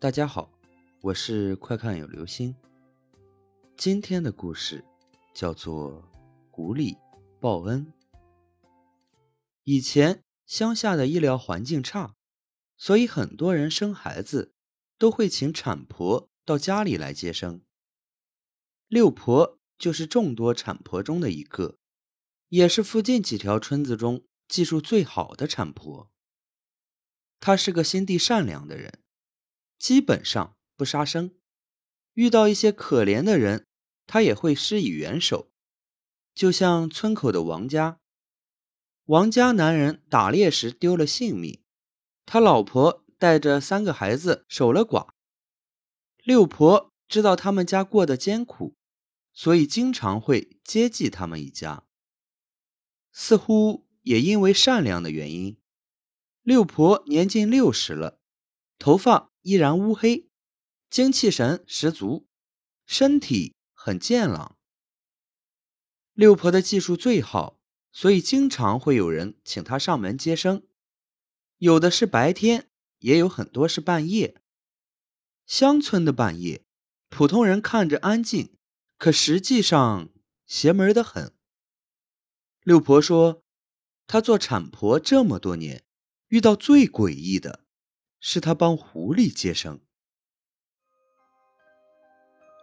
大家好，我是快看有流星。今天的故事叫做《狐狸报恩》。以前乡下的医疗环境差，所以很多人生孩子都会请产婆到家里来接生。六婆就是众多产婆中的一个，也是附近几条村子中技术最好的产婆。她是个心地善良的人，基本上不杀生。遇到一些可怜的人，他也会施以援手。就像村口的王家，王家男人打猎时丢了性命，他老婆带着三个孩子守了寡。六婆知道他们家过得艰苦，所以经常会接济他们一家。似乎也因为善良的原因。六婆年近六十了，头发依然乌黑，精气神十足，身体很健朗。六婆的技术最好，所以经常会有人请她上门接生，有的是白天，也有很多是半夜。乡村的半夜，普通人看着安静，可实际上邪门的很。六婆说，她做产婆这么多年。遇到最诡异的是，他帮狐狸接生。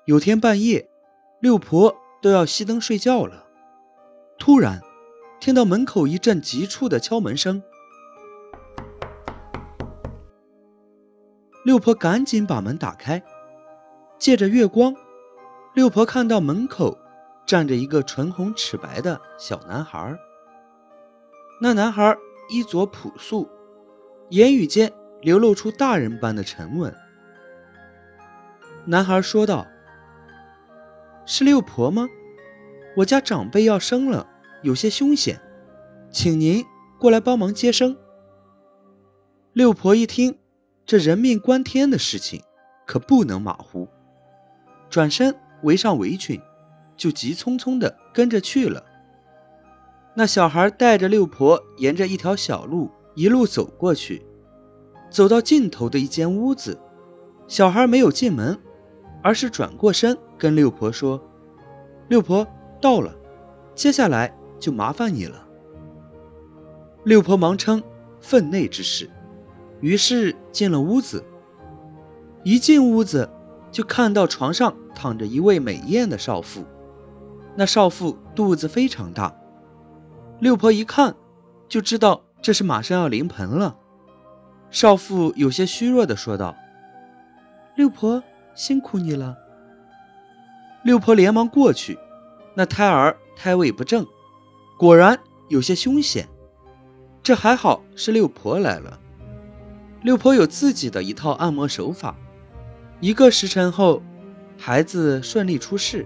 有天半夜，六婆都要熄灯睡觉了，突然听到门口一阵急促的敲门声。六婆赶紧把门打开，借着月光，六婆看到门口站着一个唇红齿白的小男孩。那男孩衣着朴素。言语间流露出大人般的沉稳。男孩说道：“是六婆吗？我家长辈要生了，有些凶险，请您过来帮忙接生。”六婆一听，这人命关天的事情，可不能马虎，转身围上围裙，就急匆匆地跟着去了。那小孩带着六婆，沿着一条小路。一路走过去，走到尽头的一间屋子，小孩没有进门，而是转过身跟六婆说：“六婆到了，接下来就麻烦你了。”六婆忙称分内之事，于是进了屋子。一进屋子，就看到床上躺着一位美艳的少妇，那少妇肚子非常大，六婆一看就知道。这是马上要临盆了，少妇有些虚弱的说道：“六婆辛苦你了。”六婆连忙过去，那胎儿胎位不正，果然有些凶险。这还好是六婆来了，六婆有自己的一套按摩手法，一个时辰后，孩子顺利出世。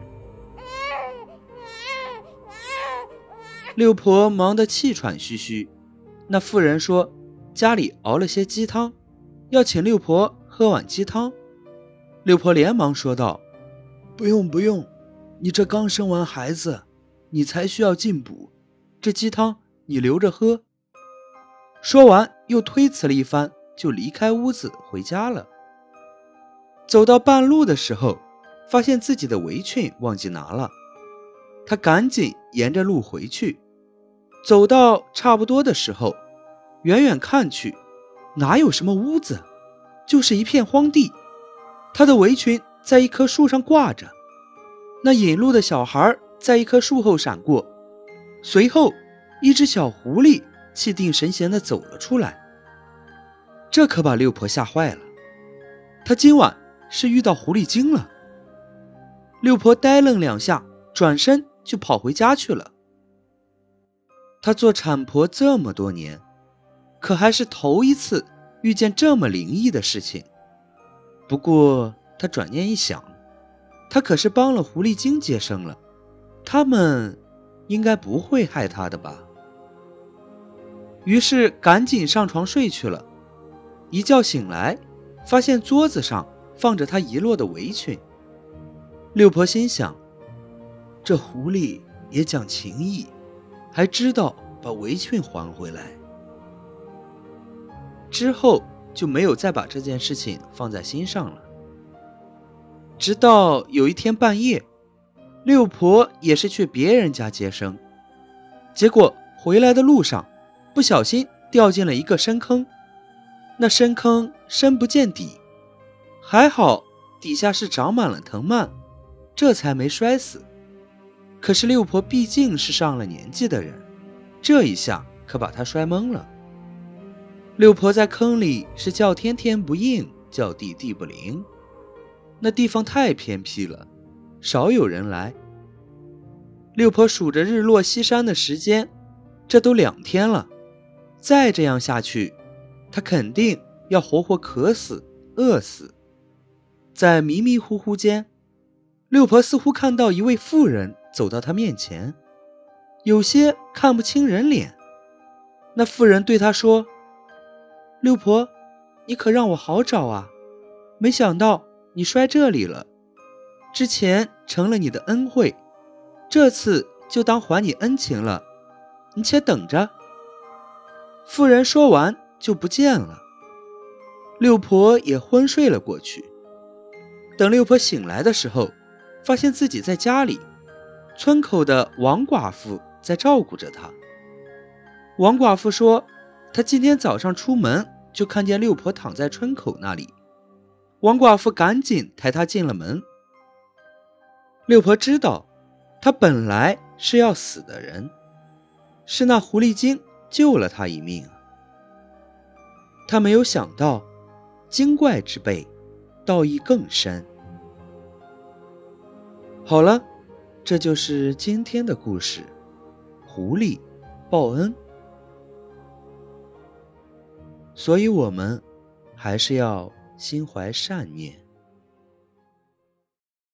六婆忙得气喘吁吁。那妇人说：“家里熬了些鸡汤，要请六婆喝碗鸡汤。”六婆连忙说道：“不用不用，你这刚生完孩子，你才需要进补，这鸡汤你留着喝。”说完又推辞了一番，就离开屋子回家了。走到半路的时候，发现自己的围裙忘记拿了，他赶紧沿着路回去。走到差不多的时候，远远看去，哪有什么屋子，就是一片荒地。她的围裙在一棵树上挂着，那引路的小孩在一棵树后闪过，随后一只小狐狸气定神闲地走了出来。这可把六婆吓坏了，她今晚是遇到狐狸精了。六婆呆愣两下，转身就跑回家去了。她做产婆这么多年，可还是头一次遇见这么灵异的事情。不过他转念一想，他可是帮了狐狸精接生了，他们应该不会害她的吧？于是赶紧上床睡去了。一觉醒来，发现桌子上放着他遗落的围裙。六婆心想：这狐狸也讲情义。还知道把围裙还回来。之后，就没有再把这件事情放在心上了。直到有一天半夜，六婆也是去别人家接生，结果回来的路上不小心掉进了一个深坑，那深坑深不见底，还好底下是长满了藤蔓，这才没摔死。可是六婆毕竟是上了年纪的人，这一下可把她摔懵了。六婆在坑里是叫天天不应，叫地地不灵。那地方太偏僻了，少有人来。六婆数着日落西山的时间，这都两天了，再这样下去，她肯定要活活渴死、饿死。在迷迷糊糊间，六婆似乎看到一位妇人走到她面前，有些看不清人脸。那妇人对她说。六婆，你可让我好找啊！没想到你摔这里了。之前成了你的恩惠，这次就当还你恩情了。你且等着。妇人说完就不见了。六婆也昏睡了过去。等六婆醒来的时候，发现自己在家里，村口的王寡妇在照顾着她。王寡妇说。她今天早上出门就看见六婆躺在村口那里，王寡妇赶紧抬她进了门。六婆知道，她本来是要死的人，是那狐狸精救了她一命。她没有想到，精怪之辈，道义更深。好了，这就是今天的故事，狐狸报恩。所以，我们还是要心怀善念。